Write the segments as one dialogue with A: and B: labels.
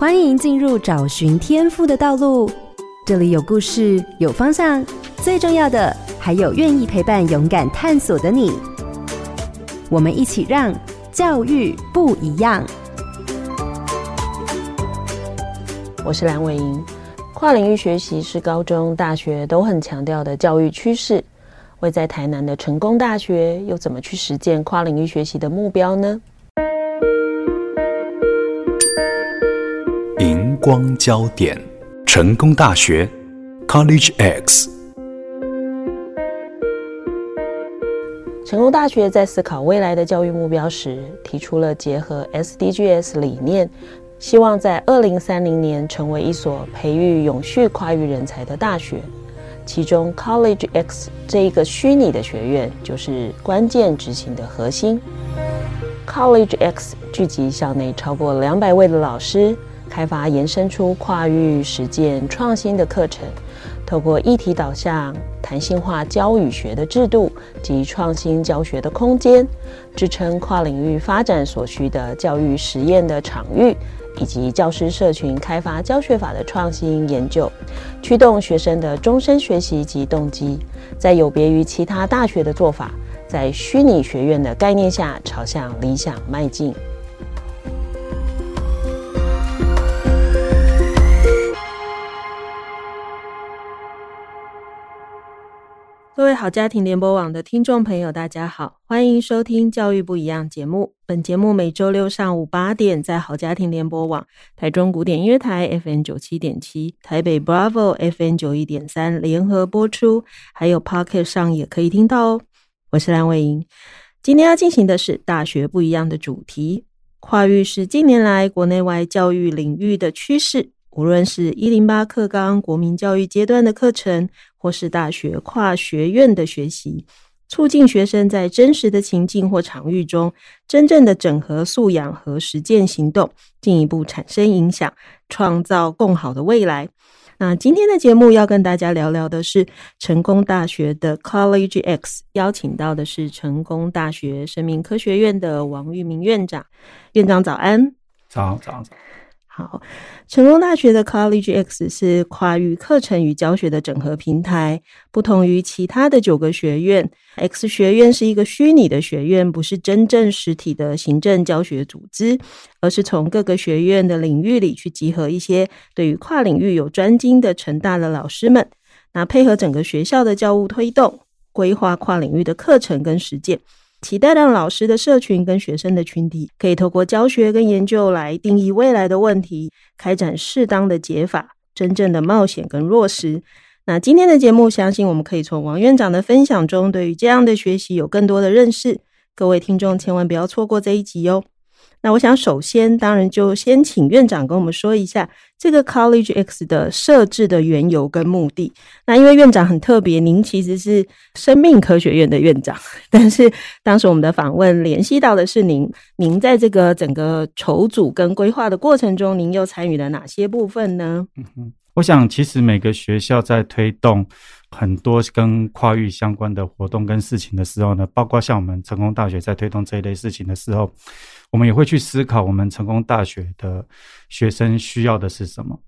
A: 欢迎进入找寻天赋的道路。这里有故事，有方向，最重要的还有愿意陪伴、勇敢探索的你。我们一起让教育不一样。
B: 我是蓝伟莹。跨领域学习是高中、大学都很强调的教育趋势。位在台南的成功大学又怎么去实践跨领域学习的目标呢？
C: 光焦点：成功大学 College X。
B: 成功大学在思考未来的教育目标时，提出了结合 SDGs 理念，希望在二零三零年成为一所培育永续跨域人才的大学。其中，College X 这一个虚拟的学院就是关键执行的核心。College X 聚集校内超过两百位的老师，开发延伸出跨域实践创新的课程，透过议题导向、弹性化教与学的制度及创新教学的空间，支撑跨领域发展所需的教育实验的场域。以及教师社群开发教学法的创新研究，驱动学生的终身学习及动机，在有别于其他大学的做法，在虚拟学院的概念下，朝向理想迈进。位好家庭联播网的听众朋友，大家好，欢迎收听《教育不一样》节目。本节目每周六上午八点在好家庭联播网、台中古典音乐台 FM 九七点七、台北 Bravo FM 九一点三联合播出，还有 Pocket 上也可以听到哦。我是蓝伟莹，今天要进行的是“大学不一样”的主题。跨域是近年来国内外教育领域的趋势。无论是一零八课纲国民教育阶段的课程，或是大学跨学院的学习，促进学生在真实的情境或场域中，真正的整合素养和实践行动，进一步产生影响，创造更好的未来。那今天的节目要跟大家聊聊的是成功大学的 College X，邀请到的是成功大学生命科学院的王玉明院长。院长早安。
D: 早早早。
B: 好，成功大学的 College X 是跨域课程与教学的整合平台。不同于其他的九个学院，X 学院是一个虚拟的学院，不是真正实体的行政教学组织，而是从各个学院的领域里去集合一些对于跨领域有专精的成大的老师们，那配合整个学校的教务推动，规划跨领域的课程跟实践。期待让老师的社群跟学生的群体，可以透过教学跟研究来定义未来的问题，开展适当的解法，真正的冒险跟落实。那今天的节目，相信我们可以从王院长的分享中，对于这样的学习有更多的认识。各位听众千万不要错过这一集哦。那我想，首先当然就先请院长跟我们说一下这个 College X 的设置的缘由跟目的。那因为院长很特别，您其实是生命科学院的院长，但是当时我们的访问联系到的是您，您在这个整个筹组跟规划的过程中，您又参与了哪些部分呢？
D: 我想其实每个学校在推动很多跟跨域相关的活动跟事情的时候呢，包括像我们成功大学在推动这一类事情的时候。我们也会去思考，我们成功大学的学生需要的是什么？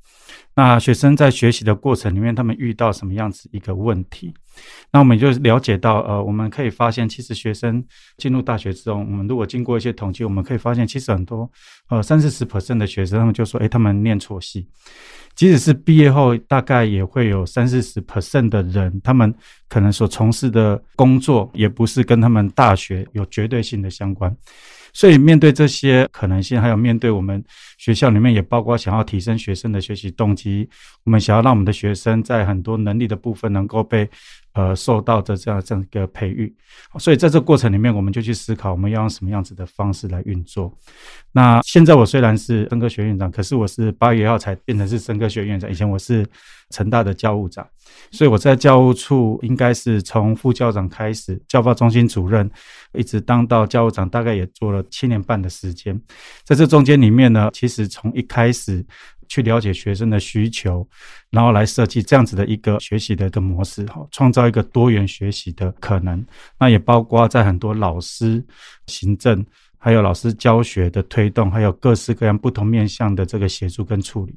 D: 那学生在学习的过程里面，他们遇到什么样子一个问题？那我们就了解到，呃，我们可以发现，其实学生进入大学之后，我们如果经过一些统计，我们可以发现，其实很多，呃，三四十 percent 的学生，他们就说，诶，他们念错系。即使是毕业后，大概也会有三四十 percent 的人，他们可能所从事的工作，也不是跟他们大学有绝对性的相关。所以，面对这些可能性，还有面对我们学校里面也包括想要提升学生的学习动机，我们想要让我们的学生在很多能力的部分能够被呃受到的这样这样一个培育。所以，在这过程里面，我们就去思考我们要用什么样子的方式来运作。那现在我虽然是生科学院长，可是我是八月一号才变成是生科学院长，以前我是成大的教务长。所以我在教务处应该是从副校长开始，教发中心主任，一直当到教务长，大概也做了七年半的时间。在这中间里面呢，其实从一开始去了解学生的需求，然后来设计这样子的一个学习的一个模式，哈，创造一个多元学习的可能。那也包括在很多老师、行政。还有老师教学的推动，还有各式各样不同面向的这个协助跟处理。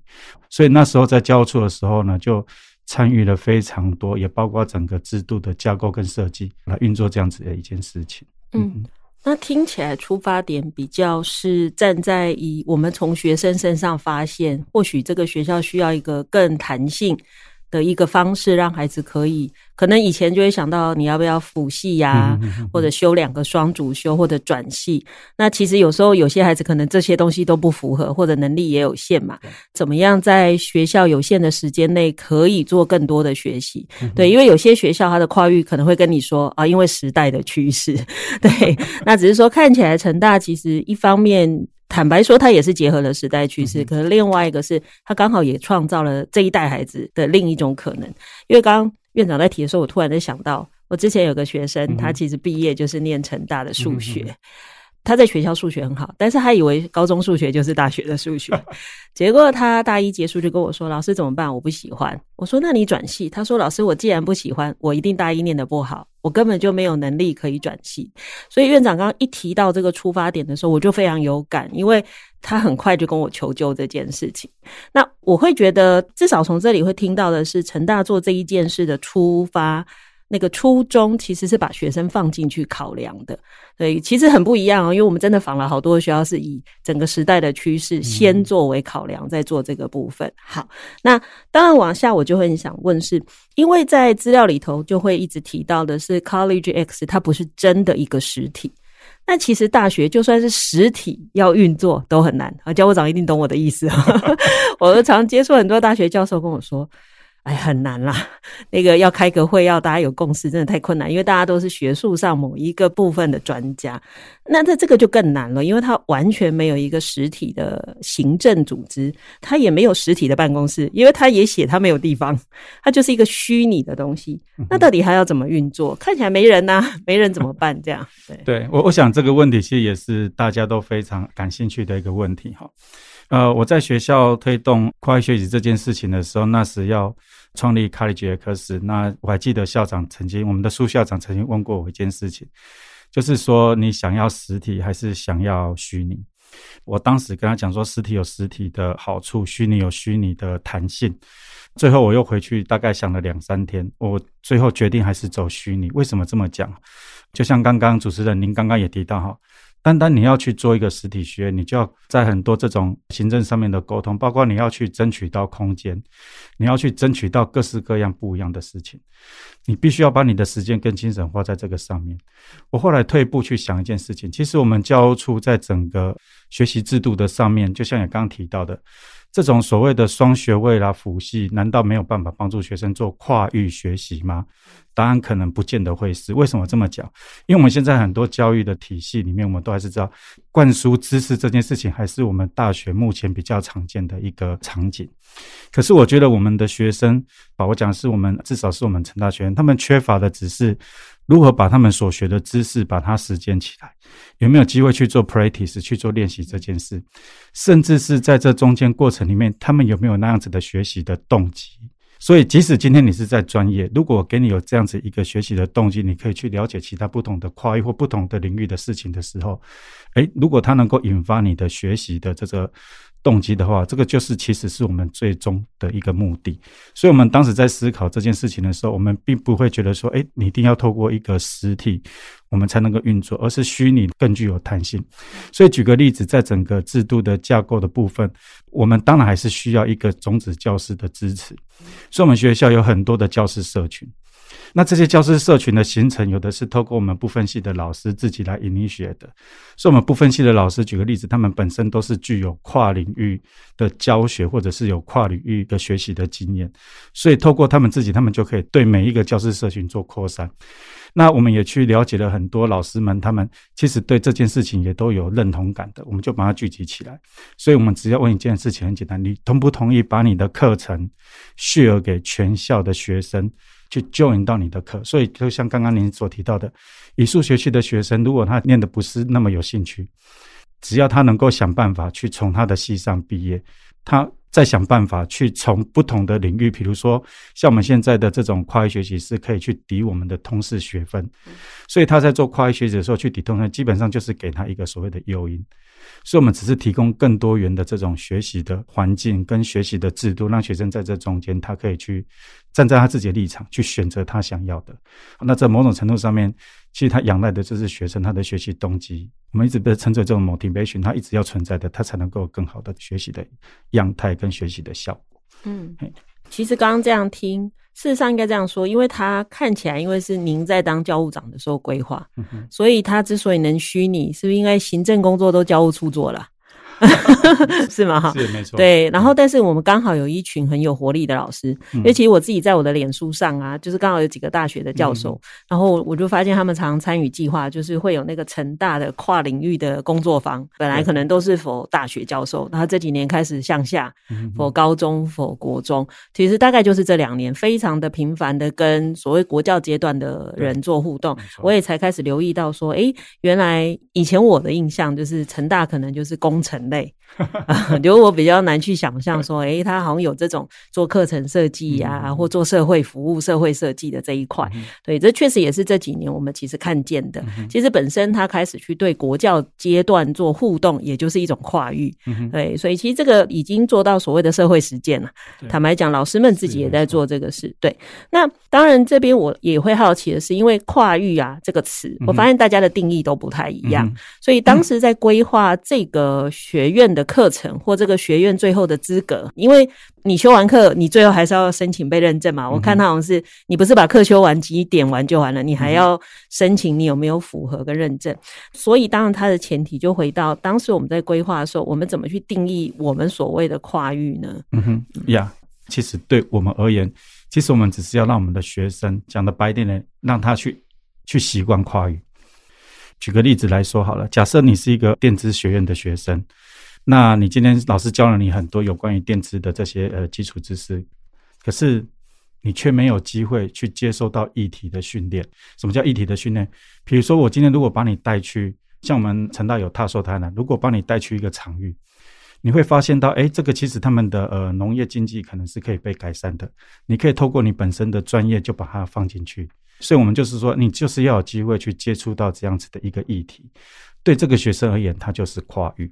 D: 所以那时候在教务处的时候呢，就参与了非常多，也包括整个制度的架构跟设计来运作这样子的一件事情。
B: 嗯，那听起来出发点比较是站在以我们从学生身上发现，或许这个学校需要一个更弹性的一个方式，让孩子可以可能以前就会想到你要不要辅系呀，或者修两个双主修或者转系。那其实有时候有些孩子可能这些东西都不符合，或者能力也有限嘛。怎么样在学校有限的时间内可以做更多的学习？对，因为有些学校它的跨域可能会跟你说啊，因为时代的趋势。对，那只是说看起来成大其实一方面。坦白说，他也是结合了时代趋势，可是另外一个是他刚好也创造了这一代孩子的另一种可能。因为刚刚院长在提的时候，我突然就想到，我之前有个学生，他其实毕业就是念成大的数学。他在学校数学很好，但是他以为高中数学就是大学的数学，结果他大一结束就跟我说：“老师怎么办？我不喜欢。”我说：“那你转系。”他说：“老师，我既然不喜欢，我一定大一念得不好，我根本就没有能力可以转系。”所以院长刚刚一提到这个出发点的时候，我就非常有感，因为他很快就跟我求救这件事情。那我会觉得，至少从这里会听到的是，成大做这一件事的出发。那个初衷其实是把学生放进去考量的，所以，其实很不一样哦。因为我们真的访了好多学校，是以整个时代的趋势先作为考量，再做这个部分。好，那当然往下我就会很想问是，是因为在资料里头就会一直提到的是 College X，它不是真的一个实体。那其实大学就算是实体要运作都很难啊。教务长一定懂我的意思，我都常接触很多大学教授跟我说。哎，很难啦！那个要开个会，要大家有共识，真的太困难，因为大家都是学术上某一个部分的专家。那这这个就更难了，因为它完全没有一个实体的行政组织，它也没有实体的办公室，因为它也写它没有地方，它就是一个虚拟的东西。那到底还要怎么运作？看起来没人呐、啊，没人怎么办？这样对
D: 对，我我想这个问题其实也是大家都非常感兴趣的一个问题哈。呃，我在学校推动跨域学习这件事情的时候，那时要创立 College X，那我还记得校长曾经，我们的苏校长曾经问过我一件事情，就是说你想要实体还是想要虚拟？我当时跟他讲说，实体有实体的好处，虚拟有虚拟的弹性。最后我又回去大概想了两三天，我最后决定还是走虚拟。为什么这么讲？就像刚刚主持人您刚刚也提到哈。单单你要去做一个实体学院，你就要在很多这种行政上面的沟通，包括你要去争取到空间，你要去争取到各式各样不一样的事情，你必须要把你的时间跟精神花在这个上面。我后来退步去想一件事情，其实我们教务处在整个学习制度的上面，就像你刚刚提到的。这种所谓的双学位啦、辅系，难道没有办法帮助学生做跨域学习吗？答案可能不见得会是。为什么这么讲？因为我们现在很多教育的体系里面，我们都还是知道灌输知识这件事情，还是我们大学目前比较常见的一个场景。可是我觉得我们的学生，啊，我讲是我们至少是我们成大学生，他们缺乏的只是。如何把他们所学的知识把它实践起来？有没有机会去做 practice 去做练习这件事？甚至是在这中间过程里面，他们有没有那样子的学习的动机？所以，即使今天你是在专业，如果给你有这样子一个学习的动机，你可以去了解其他不同的跨域或不同的领域的事情的时候，诶，如果它能够引发你的学习的这个。动机的话，这个就是其实是我们最终的一个目的。所以，我们当时在思考这件事情的时候，我们并不会觉得说，诶，你一定要透过一个实体，我们才能够运作，而是虚拟更具有弹性。所以，举个例子，在整个制度的架构的部分，我们当然还是需要一个种子教师的支持。所以，我们学校有很多的教师社群。那这些教师社群的形成，有的是透过我们不分系的老师自己来 initiate 的。所以，我们不分系的老师，举个例子，他们本身都是具有跨领域的教学，或者是有跨领域的学习的经验。所以，透过他们自己，他们就可以对每一个教师社群做扩散。那我们也去了解了很多老师们，他们其实对这件事情也都有认同感的。我们就把它聚集起来。所以，我们只要问一件事情，很简单：你同不同意把你的课程 share 给全校的学生？去 join 到你的课，所以就像刚刚您所提到的，以数学系的学生，如果他念的不是那么有兴趣，只要他能够想办法去从他的系上毕业，他再想办法去从不同的领域，比如说像我们现在的这种跨域学习是可以去抵我们的通识学分，所以他在做跨域学习的时候去抵通识，基本上就是给他一个所谓的诱因。所以，我们只是提供更多元的这种学习的环境跟学习的制度，让学生在这中间，他可以去站在他自己的立场去选择他想要的。那在某种程度上面，其实他仰赖的就是学生他的学习动机。我们一直被称作这种 motivation，他一直要存在的，他才能够有更好的学习的样态跟学习的效果。
B: 嗯，其实刚刚这样听。事实上应该这样说，因为他看起来，因为是您在当教务长的时候规划，嗯、所以他之所以能虚拟，是不是因为行政工作都教务处做了？是吗？哈，
D: 是没错。
B: 对，然后但是我们刚好有一群很有活力的老师，嗯、因为其实我自己在我的脸书上啊，就是刚好有几个大学的教授，嗯、然后我就发现他们常常参与计划，就是会有那个成大的跨领域的工作坊，本来可能都是 for 大学教授，然后这几年开始向下 for 高中 for 国中，其实大概就是这两年非常的频繁的跟所谓国教阶段的人做互动，我也才开始留意到说，哎，原来以前我的印象就是成大可能就是工程。类，就我比较难去想象说，诶，他好像有这种做课程设计呀，或做社会服务、社会设计的这一块。对，这确实也是这几年我们其实看见的。其实本身他开始去对国教阶段做互动，也就是一种跨域。对，所以其实这个已经做到所谓的社会实践了。坦白讲，老师们自己也在做这个事。对，那当然这边我也会好奇的是，因为跨域啊这个词，我发现大家的定义都不太一样，所以当时在规划这个学。院的课程或这个学院最后的资格，因为你修完课，你最后还是要申请被认证嘛。我看他好像是你不是把课修完几点完就完了，你还要申请你有没有符合跟认证。所以当然它的前提就回到当时我们在规划的时候，我们怎么去定义我们所谓的跨域呢？
D: 嗯哼，呀，其实对我们而言，其实我们只是要让我们的学生讲的白一点点，让他去去习惯跨域。举个例子来说好了，假设你是一个电资学院的学生。那你今天老师教了你很多有关于电子的这些呃基础知识，可是你却没有机会去接受到议题的训练。什么叫议题的训练？比如说我今天如果把你带去，像我们成大有踏硕台南，如果把你带去一个场域，你会发现到，哎，这个其实他们的呃农业经济可能是可以被改善的。你可以透过你本身的专业就把它放进去。所以我们就是说，你就是要有机会去接触到这样子的一个议题。对这个学生而言，它就是跨域。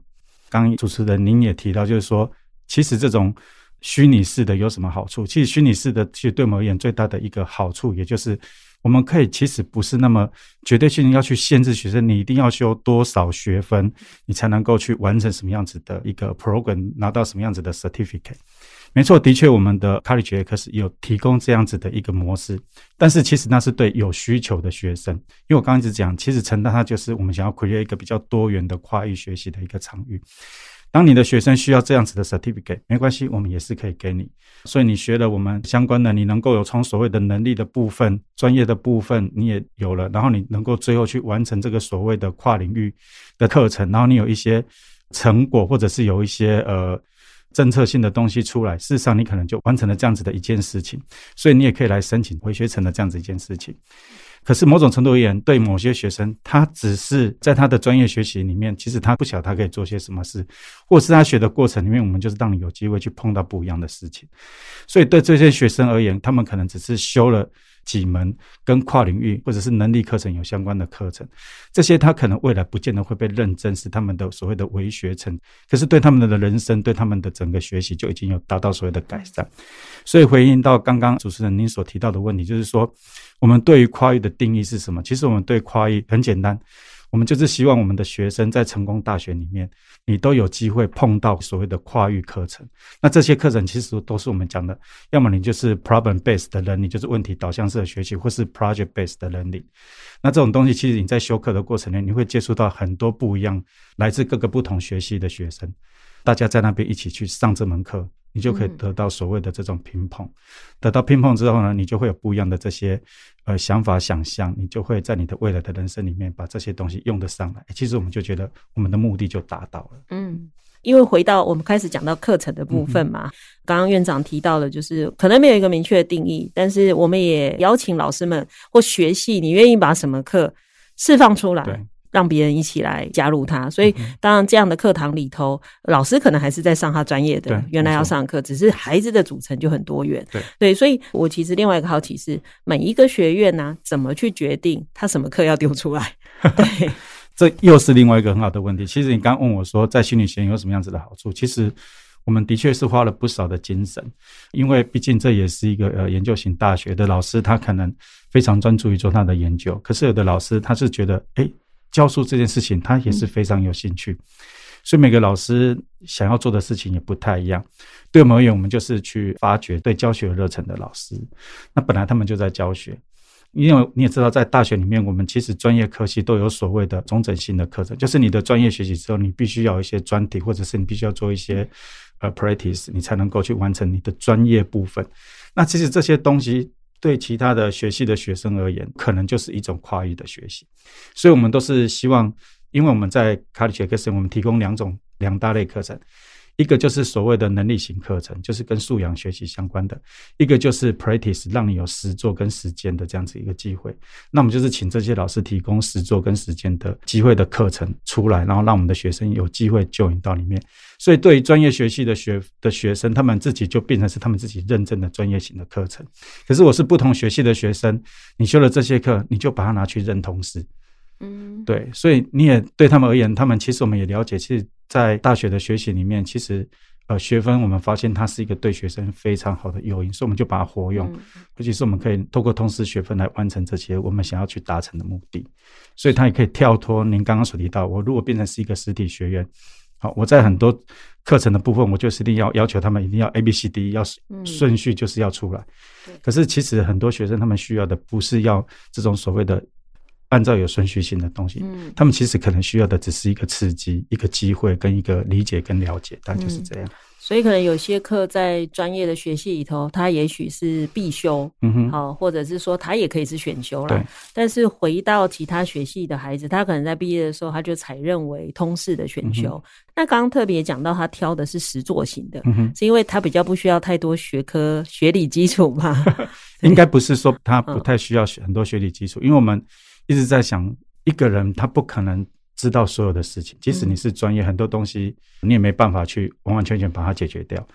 D: 刚刚主持人您也提到，就是说，其实这种虚拟式的有什么好处？其实虚拟式的，其实对我们而言最大的一个好处，也就是我们可以其实不是那么绝对性要去限制学生，你一定要修多少学分，你才能够去完成什么样子的一个 program，拿到什么样子的 certificate。没错，的确，我们的 College X 有提供这样子的一个模式，但是其实那是对有需求的学生。因为我刚一直讲，其实承担它就是我们想要 create 一个比较多元的跨域学习的一个场域。当你的学生需要这样子的 certificate，没关系，我们也是可以给你。所以你学了我们相关的，你能够有从所谓的能力的部分、专业的部分，你也有了，然后你能够最后去完成这个所谓的跨领域的课程，然后你有一些成果，或者是有一些呃。政策性的东西出来，事实上你可能就完成了这样子的一件事情，所以你也可以来申请回学成的这样子一件事情。可是某种程度而言，对某些学生，他只是在他的专业学习里面，其实他不晓得他可以做些什么事，或是他学的过程里面，我们就是让你有机会去碰到不一样的事情。所以对这些学生而言，他们可能只是修了。几门跟跨领域或者是能力课程有相关的课程，这些他可能未来不见得会被认证是他们的所谓的微学程，可是对他们的人生、对他们的整个学习就已经有达到所谓的改善。所以回应到刚刚主持人您所提到的问题，就是说我们对于跨域的定义是什么？其实我们对跨域很简单。我们就是希望我们的学生在成功大学里面，你都有机会碰到所谓的跨域课程。那这些课程其实都是我们讲的，要么你就是 problem based 的能力，就是问题导向式的学习，或是 project based 的能力。那这种东西其实你在修课的过程内，你会接触到很多不一样、来自各个不同学系的学生，大家在那边一起去上这门课。你就可以得到所谓的这种拼碰，得到拼碰之后呢，你就会有不一样的这些呃想法、想象，你就会在你的未来的人生里面把这些东西用得上来。其实我们就觉得我们的目的就达到了。嗯，
B: 因为回到我们开始讲到课程的部分嘛，刚刚院长提到的，就是可能没有一个明确的定义，但是我们也邀请老师们或学系，你愿意把什么课释放出来？让别人一起来加入他。所以，当然这样的课堂里头，老师可能还是在上他专业的原来要上课，只是孩子的组成就很多元。
D: 对
B: 对，所以我其实另外一个好奇是，每一个学院呢、啊，怎么去决定他什么课要丢出来？对，
D: 这又是另外一个很好的问题。其实你刚问我说，在心理学院有什么样子的好处？其实。我们的确是花了不少的精神，因为毕竟这也是一个呃研究型大学的老师，他可能非常专注于做他的研究。可是有的老师他是觉得，诶，教书这件事情他也是非常有兴趣，所以每个老师想要做的事情也不太一样。对我们而言，我们就是去发掘对教学有热忱的老师。那本来他们就在教学。因为你也知道，在大学里面，我们其实专业科系都有所谓的中整性的课程，就是你的专业学习之后，你必须要有一些专题，或者是你必须要做一些呃 practice，你才能够去完成你的专业部分。那其实这些东西对其他的学系的学生而言，可能就是一种跨域的学习。所以我们都是希望，因为我们在卡里杰克森我们提供两种两大类课程。一个就是所谓的能力型课程，就是跟素养学习相关的；一个就是 practice，让你有实作跟实践的这样子一个机会。那我们就是请这些老师提供实作跟实践的机会的课程出来，然后让我们的学生有机会 join 到里面。所以，对于专业学系的学的学生，他们自己就变成是他们自己认证的专业型的课程。可是，我是不同学系的学生，你修了这些课，你就把它拿去认同时。嗯，对，所以你也对他们而言，他们其实我们也了解，其实，在大学的学习里面，其实呃学分我们发现它是一个对学生非常好的诱因，所以我们就把它活用，尤其是我们可以透过通识学分来完成这些我们想要去达成的目的，所以它也可以跳脱您刚刚所提到，我如果变成是一个实体学院，好，我在很多课程的部分，我就是一定要要求他们一定要 A B C D 要顺序就是要出来，可是其实很多学生他们需要的不是要这种所谓的。按照有顺序性的东西，嗯，他们其实可能需要的只是一个刺激、一个机会跟一个理解跟了解，但就是这样。
B: 所以可能有些课在专业的学系里头，它也许是必修，嗯哼，好，或者是说它也可以是选修啦。但是回到其他学系的孩子，他可能在毕业的时候，他就才认为通识的选修。那刚刚特别讲到，他挑的是实作型的，是因为他比较不需要太多学科学理基础嘛？
D: 应该不是说他不太需要很多学理基础，因为我们。一直在想，一个人他不可能知道所有的事情，即使你是专业，很多东西你也没办法去完完全全把它解决掉。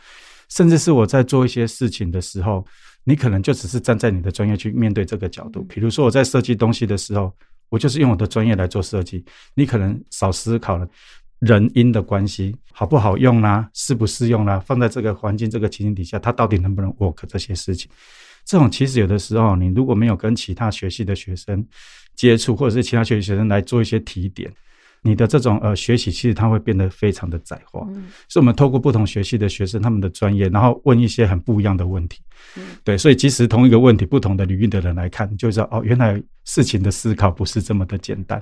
D: 甚至是我在做一些事情的时候，你可能就只是站在你的专业去面对这个角度。比如说我在设计东西的时候，我就是用我的专业来做设计，你可能少思考了人因的关系，好不好用啦，适不适用啦，放在这个环境、这个情形底下，它到底能不能 work 这些事情。这种其实有的时候，你如果没有跟其他学系的学生接触，或者是其他学习学生来做一些提点，你的这种呃学习其实它会变得非常的窄化。嗯，所以我们透过不同学系的学生他们的专业，然后问一些很不一样的问题。嗯，对，所以即使同一个问题，不同的领域的人来看，就知道哦，原来事情的思考不是这么的简单。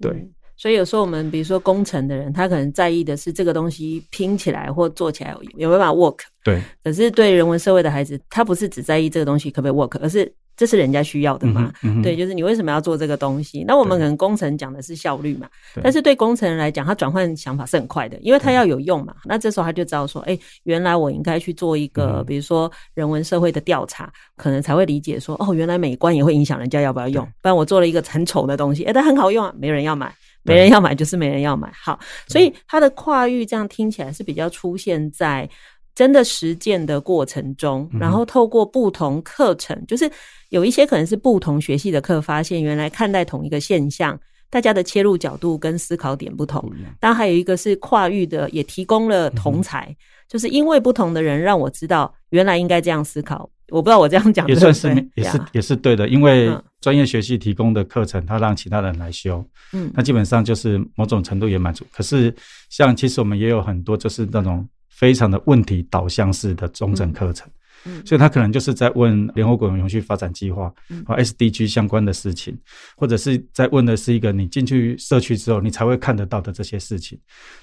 D: 对。
B: 所以有时候我们比如说工程的人，他可能在意的是这个东西拼起来或做起来有没有办法 work。
D: 对。
B: 可是对人文社会的孩子，他不是只在意这个东西可不可以 work，而是这是人家需要的嘛。嗯嗯、对，就是你为什么要做这个东西？那我们可能工程讲的是效率嘛。但是对工程人来讲，他转换想法是很快的，因为他要有用嘛。那这时候他就知道说，哎、欸，原来我应该去做一个，比如说人文社会的调查，可能才会理解说，哦，原来美观也会影响人家要不要用。不然我做了一个很丑的东西，哎、欸，但很好用啊，没人要买。没人要买，就是没人要买。好，所以它的跨域这样听起来是比较出现在真的实践的过程中，然后透过不同课程，就是有一些可能是不同学系的课，发现原来看待同一个现象，大家的切入角度跟思考点不同。当然还有一个是跨域的，也提供了同才，就是因为不同的人让我知道原来应该这样思考。我不知道我这样讲
D: 也算是也是也是对的，因为专业学系提供的课程，他让其他人来修，嗯，那基本上就是某种程度也满足。可是像其实我们也有很多就是那种非常的问题导向式的中正课程，嗯，所以他可能就是在问联合国永续发展计划和 SDG 相关的事情，或者是在问的是一个你进去社区之后你才会看得到的这些事情。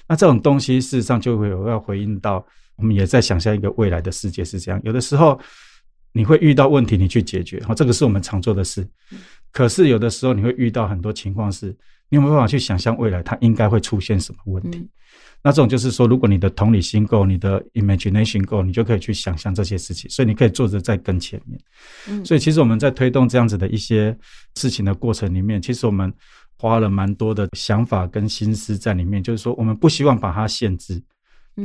D: 那这种东西事实上就会有要回应到，我们也在想象一个未来的世界是这样，有的时候。你会遇到问题，你去解决，好，这个是我们常做的事。可是有的时候你会遇到很多情况，是你有没有办法去想象未来它应该会出现什么问题？那这种就是说，如果你的同理心够，你的 imagination 够，你就可以去想象这些事情。所以你可以坐着在更前面。所以其实我们在推动这样子的一些事情的过程里面，其实我们花了蛮多的想法跟心思在里面，就是说我们不希望把它限制，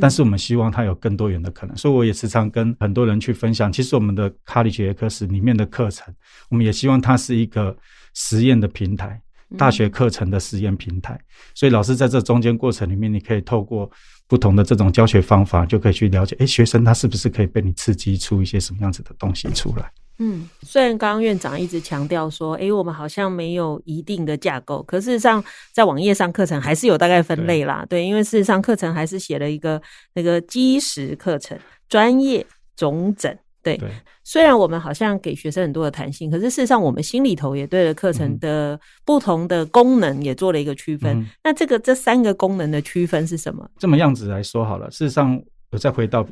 D: 但是我们希望它有更多元的可能。所以我也时常跟很多人去分享，其实我们的 College X 里面的课程，我们也希望它是一个实验的平台，大学课程的实验平台。所以老师在这中间过程里面，你可以透过不同的这种教学方法，就可以去了解，诶，学生他是不是可以被你刺激出一些什么样子的东西出来。
B: 嗯，虽然刚刚院长一直强调说，诶，我们好像没有一定的架构，可事实上在网页上课程还是有大概分类啦。对，对，因为事实上课程还是写了一个那个基石课程、专业、总整。对，对，虽然我们好像给学生很多的弹性，可是事实上我们心里头也对了课程的不同的功能也做了一个区分。嗯、那这个这三个功能的区分是什么？
D: 这么样子来说好了。事实上，我再回到。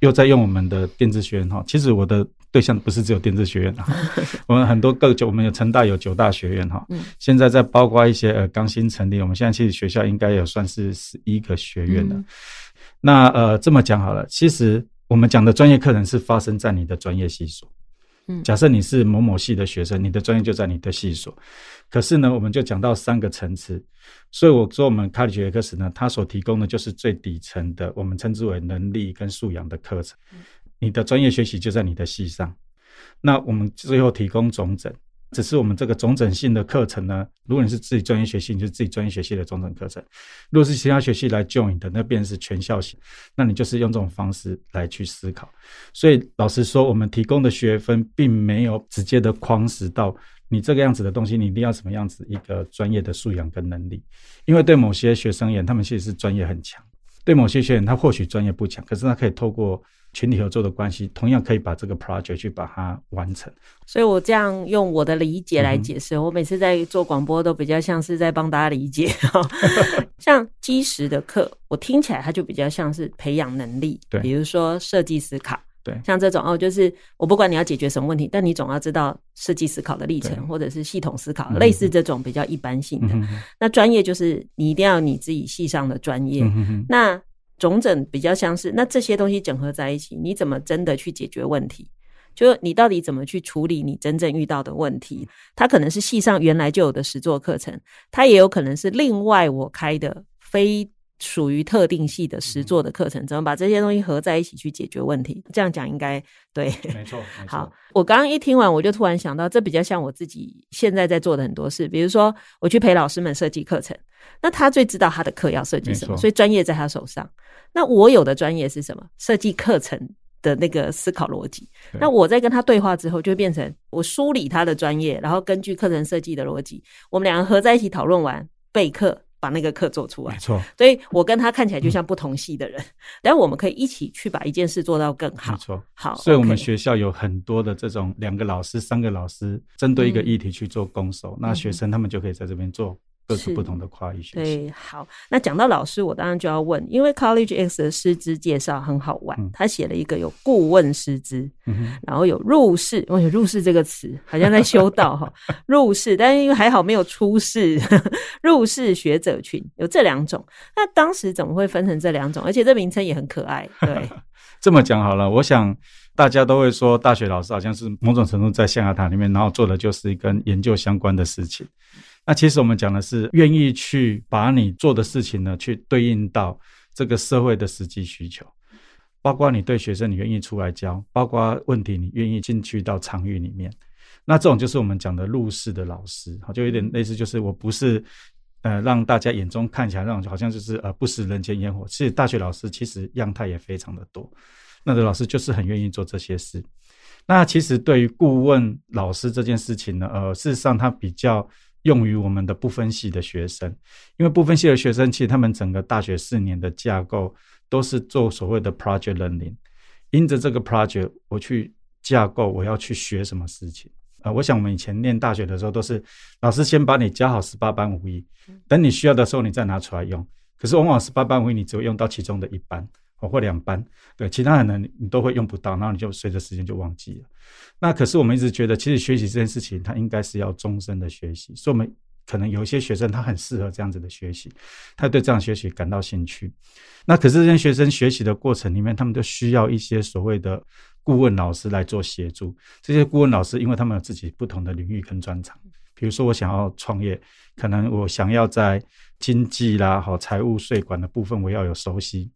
D: 又在用我们的电子学院哈，其实我的对象不是只有电子学院啊，我们很多各就我们有成大有九大学院哈，现在在包括一些呃刚新成立，我们现在其实学校应该有算是十一个学院了。那呃这么讲好了，其实我们讲的专业课程是发生在你的专业系所。嗯，假设你是某某系的学生，你的专业就在你的系所。可是呢，我们就讲到三个层次，所以我说我们 College X 呢，它所提供的就是最底层的，我们称之为能力跟素养的课程。你的专业学习就在你的系上，那我们最后提供总整。只是我们这个总整性的课程呢，如果你是自己专业学系，你就是自己专业学系的总整课程；如果是其他学系来 join 的，那便是全校型。那你就是用这种方式来去思考。所以老实说，我们提供的学分并没有直接的框死到你这个样子的东西，你一定要什么样子一个专业的素养跟能力。因为对某些学生而言，他们其实是专业很强；对某些学员，他或许专业不强，可是他可以透过。群体合作的关系，同样可以把这个 project 去把它完成。
B: 所以我这样用我的理解来解释，嗯、我每次在做广播都比较像是在帮大家理解。像基石的课，我听起来它就比较像是培养能力，对，比如说设计思考，对，像这种哦，就是我不管你要解决什么问题，但你总要知道设计思考的历程，或者是系统思考，类似这种比较一般性的。嗯、那专业就是你一定要你自己系上的专业，嗯、那。种种比较相似，那这些东西整合在一起，你怎么真的去解决问题？就你到底怎么去处理你真正遇到的问题？它可能是系上原来就有的十座课程，它也有可能是另外我开的非属于特定系的实作的课程。怎么把这些东西合在一起去解决问题？这样讲应该对，
D: 没错。
B: 好，我刚刚一听完，我就突然想到，这比较像我自己现在在做的很多事，比如说我去陪老师们设计课程。那他最知道他的课要设计什么，所以专业在他手上。那我有的专业是什么？设计课程的那个思考逻辑。那我在跟他对话之后，就会变成我梳理他的专业，然后根据课程设计的逻辑，我们两个合在一起讨论完备课，把那个课做出来。没错。所以我跟他看起来就像不同系的人，嗯、但我们可以一起去把一件事做到更好。没错。好，
D: 所以我们学校有很多的这种两个老师、三个老师针对一个议题去做攻守，嗯、那学生他们就可以在这边做。各个不同的跨域学习。
B: 对，好，那讲到老师，我当然就要问，因为 College X 的师资介绍很好玩，嗯、他写了一个有顾问师资，嗯、然后有入世，我有入世这个词，好像在修道哈，入世，但是因为还好没有出世，入世学者群有这两种，那当时怎么会分成这两种？而且这名称也很可爱，对，
D: 这么讲好了，我想大家都会说，大学老师好像是某种程度在象牙塔里面，然后做的就是跟研究相关的事情。那其实我们讲的是愿意去把你做的事情呢，去对应到这个社会的实际需求，包括你对学生你愿意出来教，包括问题你愿意进去到场域里面。那这种就是我们讲的入世的老师，好，就有点类似，就是我不是呃让大家眼中看起来那种好像就是呃不食人间烟火。其实大学老师其实样态也非常的多，那个老师就是很愿意做这些事。那其实对于顾问老师这件事情呢，呃，事实上他比较。用于我们的不分系的学生，因为不分系的学生，其实他们整个大学四年的架构都是做所谓的 project learning，因着这个 project，我去架构我要去学什么事情。呃，我想我们以前念大学的时候，都是老师先把你教好十八般武艺，等你需要的时候你再拿出来用。可是往往十八般武艺你只会用到其中的一般。或两班，对，其他人呢，你都会用不到，然后你就随着时间就忘记了。那可是我们一直觉得，其实学习这件事情，它应该是要终身的学习。所以，我们可能有一些学生，他很适合这样子的学习，他对这样学习感到兴趣。那可是这些学生学习的过程里面，他们都需要一些所谓的顾问老师来做协助。这些顾问老师，因为他们有自己不同的领域跟专长，比如说我想要创业，可能我想要在经济啦、好财务、税管的部分，我要有熟悉。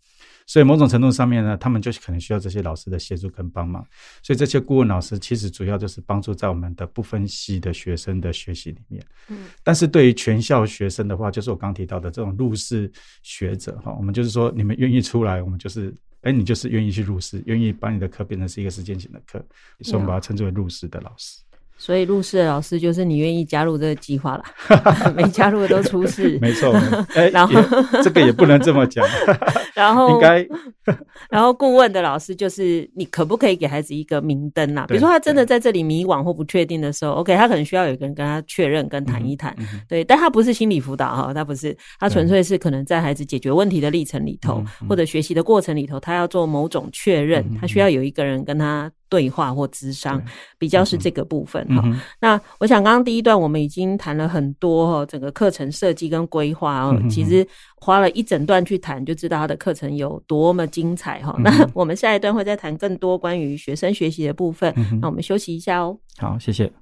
D: 所以某种程度上面呢，他们就可能需要这些老师的协助跟帮忙。所以这些顾问老师其实主要就是帮助在我们的不分系的学生的学习里面。嗯，但是对于全校学生的话，就是我刚提到的这种入试学者哈，我们就是说你们愿意出来，我们就是。哎，你就是愿意去入试，愿意把你的课变成是一个实践型的课，所以我们把它称之为入试的老师。
B: 所以入世的老师就是你愿意加入这个计划啦，没加入的都出事。
D: 没错，哎，然后这个也不能这么讲。
B: 然后
D: 应该，
B: 然后顾问的老师就是你可不可以给孩子一个明灯啊？比如说他真的在这里迷惘或不确定的时候，OK，他可能需要有一个人跟他确认跟谈一谈。嗯嗯、对，但他不是心理辅导哈，他不是，他纯粹是可能在孩子解决问题的历程里头，或者学习的过程里头，他要做某种确认，他需要有一个人跟他。对话或咨商比较是这个部分哈。嗯、那我想刚刚第一段我们已经谈了很多哈，整个课程设计跟规划其实花了一整段去谈，就知道他的课程有多么精彩哈。嗯、那我们下一段会再谈更多关于学生学习的部分。嗯、那我们休息一下哦。
D: 好，谢谢。